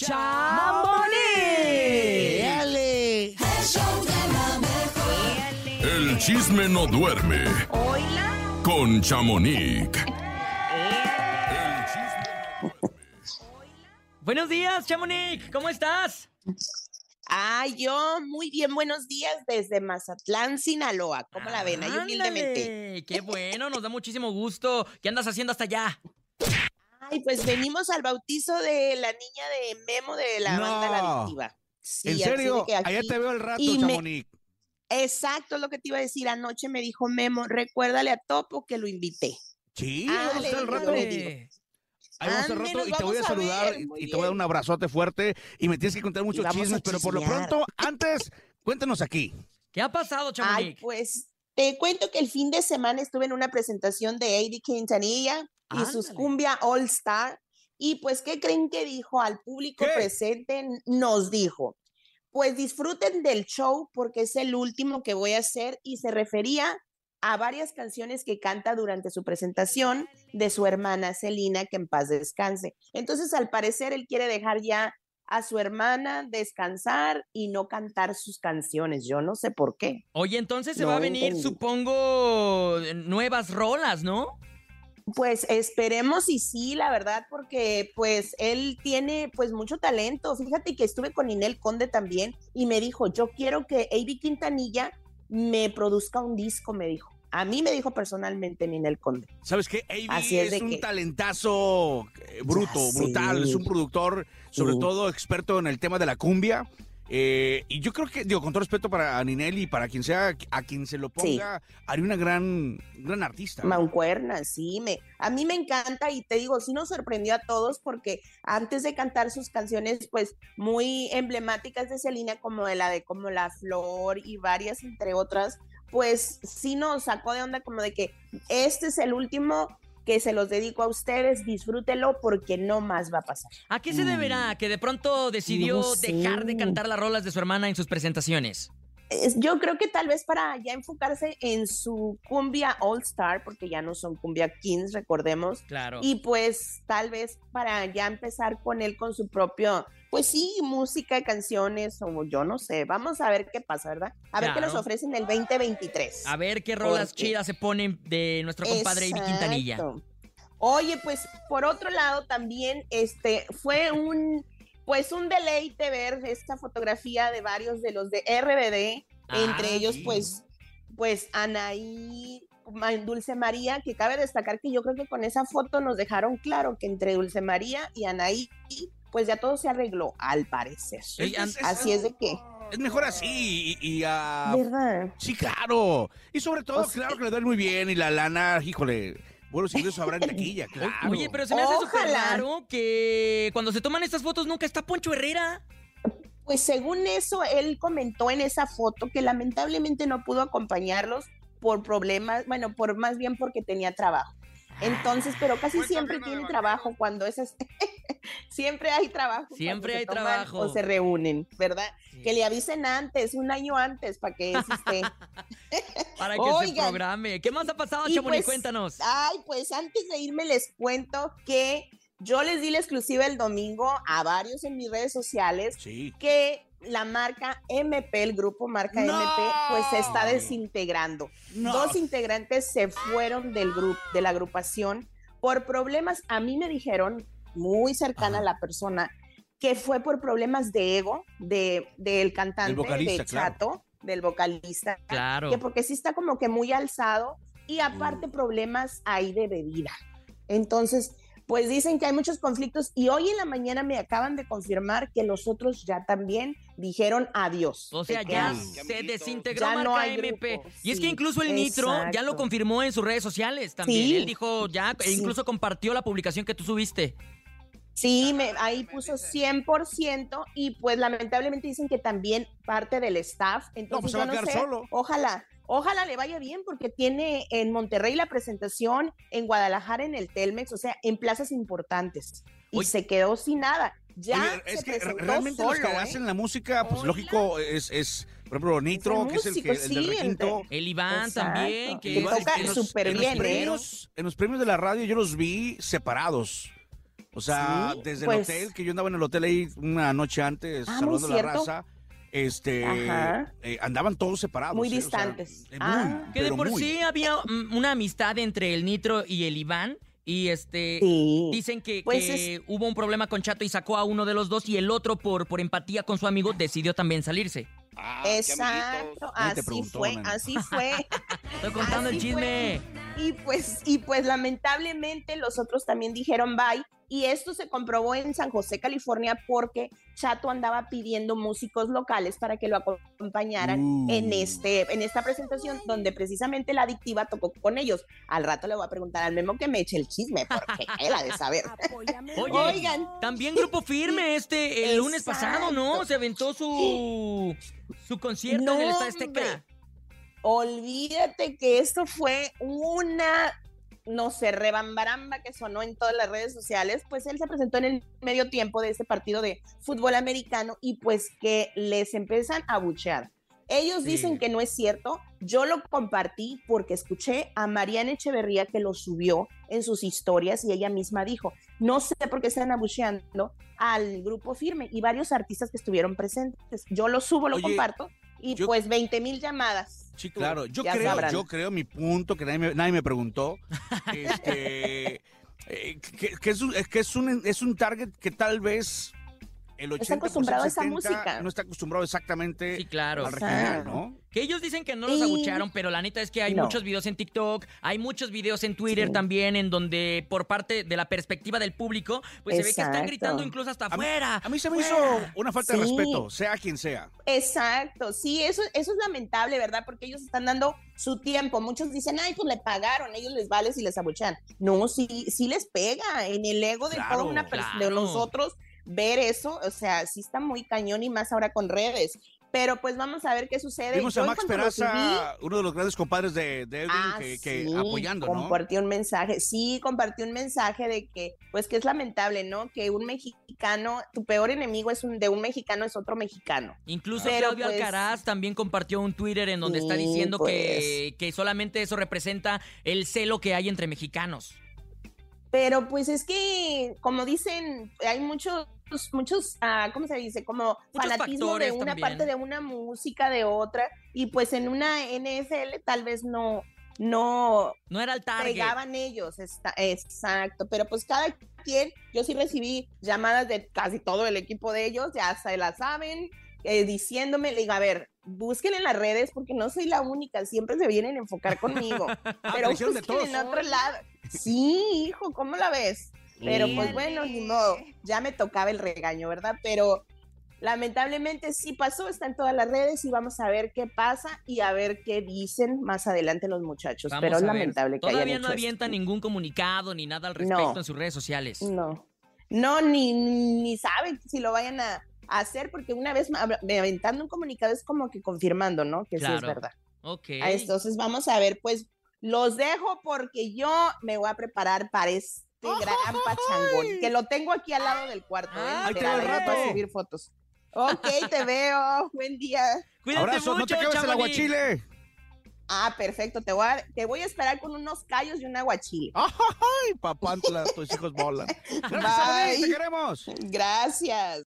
¡Chamonix! ¡Éale! El chisme no duerme Oila. con Chamonix. Buenos días, Chamonix. ¿Cómo estás? Ay, yo muy bien, buenos días desde Mazatlán, Sinaloa. ¿Cómo la ven? Ahí humildemente. Ándale, Qué bueno, nos da muchísimo gusto. ¿Qué andas haciendo hasta allá? Ay, pues venimos al bautizo de la niña de Memo de la No. banda La Adictiva. Sí, ¿En serio? que aquí- Allá te veo el rato, y me- Chamonix. Exacto, es lo que te iba a decir. Anoche me dijo Memo, recuérdale a Topo que lo invité. Sí, Ah, vamos a estar al rato. le Ahí digo. vamos a estar al rato y te voy a saludar y- te voy a dar un abrazote fuerte y me tienes que contar muchos chismes, pero por lo pronto, antes, cuéntanos aquí. ¿Qué ha pasado, Ay, Chamonix? pues te cuento que el fin de semana estuve en una presentación de Eddie Quintanilla y sus cumbia All Star. Y pues, ¿qué creen que dijo al público ¿Qué? presente? Nos dijo, pues disfruten del show porque es el último que voy a hacer y se refería a varias canciones que canta durante su presentación de su hermana Celina, que en paz descanse. Entonces, al parecer, él quiere dejar ya a su hermana descansar y no cantar sus canciones. Yo no sé por qué. Oye, entonces se No va a venir, entendí. supongo, nuevas rolas, ¿no? Pues esperemos y sí, la verdad, porque pues él tiene pues mucho talento. Fíjate que estuve con Inel Conde también y me dijo, yo quiero que Avi Quintanilla me produzca un disco, me dijo. A mí me dijo personalmente Ninel Conde. ¿Sabes qué? Avi es un que- talentazo eh, bruto, Ya brutal. Es un productor, sobre todo experto en el tema de la cumbia. Eh, y yo creo que, digo, con todo respeto para Ninelli y para quien sea, a quien se lo Sí. ponga, haría una gran, gran artista. Mancuerna, sí, me, a mí me encanta y te digo, sí nos sorprendió a todos porque antes de cantar sus canciones, pues muy emblemáticas de Selena, como de la de como La Flor y varias entre otras, pues sí nos sacó de onda como de que este es el último que se los dedico a ustedes, disfrútelo porque no más va a pasar. ¿A qué se deberá que de pronto decidió No sé. dejar de cantar las rolas de su hermana en sus presentaciones? Es- Yo creo que tal vez para ya enfocarse en su cumbia All Star, porque ya no son cumbia Kings, recordemos, Claro. Y pues tal vez para ya empezar con él con su propio, pues sí, música, canciones, o yo no sé, vamos a ver qué pasa, ¿verdad? A ver qué nos ofrecen el 2023. A ver qué rolas Porque- chidas se ponen de nuestro compadre Ivy Quintanilla. Oye, pues por otro lado también este fue un pues un deleite ver esta fotografía de varios de los de RBD, Ah, entre ellos sí. pues pues Anaí, Dulce María, que cabe destacar que yo creo que con esa foto nos dejaron claro que entre Dulce María y Anaí pues ya todo se arregló al parecer. Ey, Así es de que, Es mejor así y, y, ah, ¿verdad? Sí, claro. Y sobre todo, O sea, claro que le dan muy bien y la lana, híjole, buenos ingresos habrá en taquilla, claro. Oye, pero se me hace súper Ojalá. raro que cuando se toman estas fotos nunca está Poncho Herrera. Pues según eso, él comentó en esa foto que lamentablemente no pudo acompañarlos por problemas, bueno, por más bien porque tenía trabajo. Entonces, pero casi siempre tiene trabajo cuando esas, siempre hay trabajo. Siempre se hay trabajo. O se reúnen, ¿verdad? Que le avisen antes, un año antes, para que esté. Para que se Oigan. programe. ¿Qué más ha pasado, Chamonix? pues, Cuéntanos. Ay, pues antes de irme les cuento que yo les di la exclusiva el domingo a varios en mis redes sociales Sí. que la marca MP, el grupo marca ¡No! MP, pues se está desintegrando. No. Dos integrantes se fueron del grupo, de la agrupación por problemas. A mí me dijeron, muy cercana Ajá. a la persona, que fue por problemas de ego de, del cantante, vocalista, de claro. Chato, del vocalista. Claro. Que porque sí está como que muy alzado y aparte problemas ahí de bebida. Entonces, pues dicen que hay muchos conflictos y hoy en la mañana me acaban de confirmar que los otros ya también dijeron adiós. O sea, De ya que- se desintegró Ya marca no hay MP. grupo, y es que sí, incluso el Nitro ya lo confirmó en sus redes sociales también. Sí. Él dijo ya, e Sí. incluso compartió la publicación que tú subiste. Sí, me, ahí puso 100% y pues lamentablemente dicen que también parte del staff. Entonces, pues se va yo a no quedar sé, solo. Ojalá, ojalá le vaya bien porque tiene en Monterrey la presentación, en Guadalajara en el Telmex, o sea, en plazas importantes. Y Oye. se quedó sin nada. Ya Oye, se es que realmente los solo, que ¿eh? hacen la música, pues Hola. lógico, es, es, por ejemplo, Nitro, que es el, que, músico, el del requinto. El Iván Exacto. también, que toca los- súper en los bien, ¿eh? premios- En los premios de la radio yo los vi separados. O sea, Sí, desde pues- el hotel, que yo andaba en el hotel ahí una noche antes, Ah, saludando a la raza. Este, Ajá. eh, andaban todos separados. Muy ¿eh? O sea, distantes. eh, muy, Ah. Que de por muy. sí había una amistad entre el Nitro y el Iván. Y este. Sí. Dicen que, Pues que hubo un problema con Chato y sacó a uno de los dos y el otro por, por empatía con su amigo decidió también salirse. Ah, Exacto, así preguntó, fue, man. así fue. Estoy contando el chisme. Y pues, y pues lamentablemente los otros también dijeron bye. Y esto se comprobó en San José, California, porque Chato andaba pidiendo músicos locales para que lo acompañaran Uh. en, este, en esta presentación, donde precisamente la adictiva tocó con ellos. Al rato le voy a preguntar al Memo que me eche el chisme, porque él ha de saber. Oye, Oigan. También Grupo Firme, este, el lunes pasado, ¿no? Se aventó su, su concierto en el Estadio. Olvídate que esto fue una, no sé, rebambaramba que sonó en todas las redes sociales. Pues él se presentó en el medio tiempo de este partido de fútbol americano y pues que les empiezan a buchear. Ellos Sí. dicen que no es cierto. Yo lo compartí porque escuché a Mariana Echeverría que lo subió en sus historias y ella misma dijo, no sé por qué están abucheando al grupo firme y varios artistas que estuvieron presentes. Yo lo subo, lo Oye, comparto y yo- pues 20 mil llamadas. Sí, claro. Yo ya creo, sabrán. yo creo mi punto que nadie me, nadie me preguntó. este, eh, que, que es un, que es un es un target que tal vez el 80 Está acostumbrado a esa 70 música. no está acostumbrado exactamente Sí, claro. al regional, Exacto. ¿no? Que ellos dicen que no los Y- abucharon, pero la neta es que hay No. muchos videos en TikTok, hay muchos videos en Twitter Sí. también, en donde por parte de la perspectiva del público, pues se ve que están gritando incluso hasta A mí- afuera. A mí se me hizo una falta de respeto, sea quien sea. Exacto, sí, eso, eso es lamentable, ¿verdad? Porque ellos están dando su tiempo. Muchos dicen, ay, pues le pagaron, ellos les vale si les abuchean. No, sí, sí les pega en el ego de Claro, toda una persona, de claro. nosotros ver eso, o sea, sí está muy cañón y más ahora con redes. Pero pues vamos a ver qué sucede. Vimos a Max Peraza, uno de los grandes compadres de, de Edwin, Ah, que, que sí, apoyando, ¿no? compartió un mensaje, sí, compartió un mensaje de que, pues que es lamentable, ¿no? Que un mexicano, tu peor enemigo es un de un mexicano es otro mexicano. Incluso Pero, Claudio pues, Alcaraz también compartió un Twitter en donde está diciendo pues. que, que solamente eso representa el celo que hay entre mexicanos. Pero pues es que, como dicen, hay muchos, muchos, ah, ¿cómo se dice? Como Muchos fanatismo de una también. parte de una música, de otra, y pues en una NFL tal vez no, no No era el target. pegaban ellos, está, exacto, pero pues cada quien, yo sí recibí llamadas de casi todo el equipo de ellos, ya se la saben, eh, diciéndome, le digo, a ver, busquen en las redes porque no soy la única, siempre se vienen a enfocar conmigo, Ah, pero de busquen en otro lado. Sí, hijo, ¿cómo la ves? Pero pues bueno, ni modo, ya me tocaba el regaño, ¿verdad? Pero lamentablemente sí pasó, está en todas las redes y vamos a ver qué pasa y a ver qué dicen más adelante los muchachos. Vamos Pero es a ver. lamentable que hayan Todavía no hecho avienta esto. ningún comunicado ni nada al respecto No. en sus redes sociales. No, no, ni, ni saben si lo vayan a hacer, porque una vez ma- aventando un comunicado es como que confirmando, ¿no? Que sí es verdad. Ok. Ah, Entonces vamos a ver, pues los dejo porque yo me voy a preparar para este gran pachangón, que lo tengo aquí al lado del cuarto. ¿eh? Ah, Ahí te veo a subir fotos. Ok, te veo. Buen día. Cuídate Abrazo, no te mucho, acabes el aguachile. Ah, perfecto. Te voy a, te voy a esperar con unos callos y un aguachile. Ay, papantla, tus hijos volan. Gracias, Bye. Chamonix, te queremos. Gracias.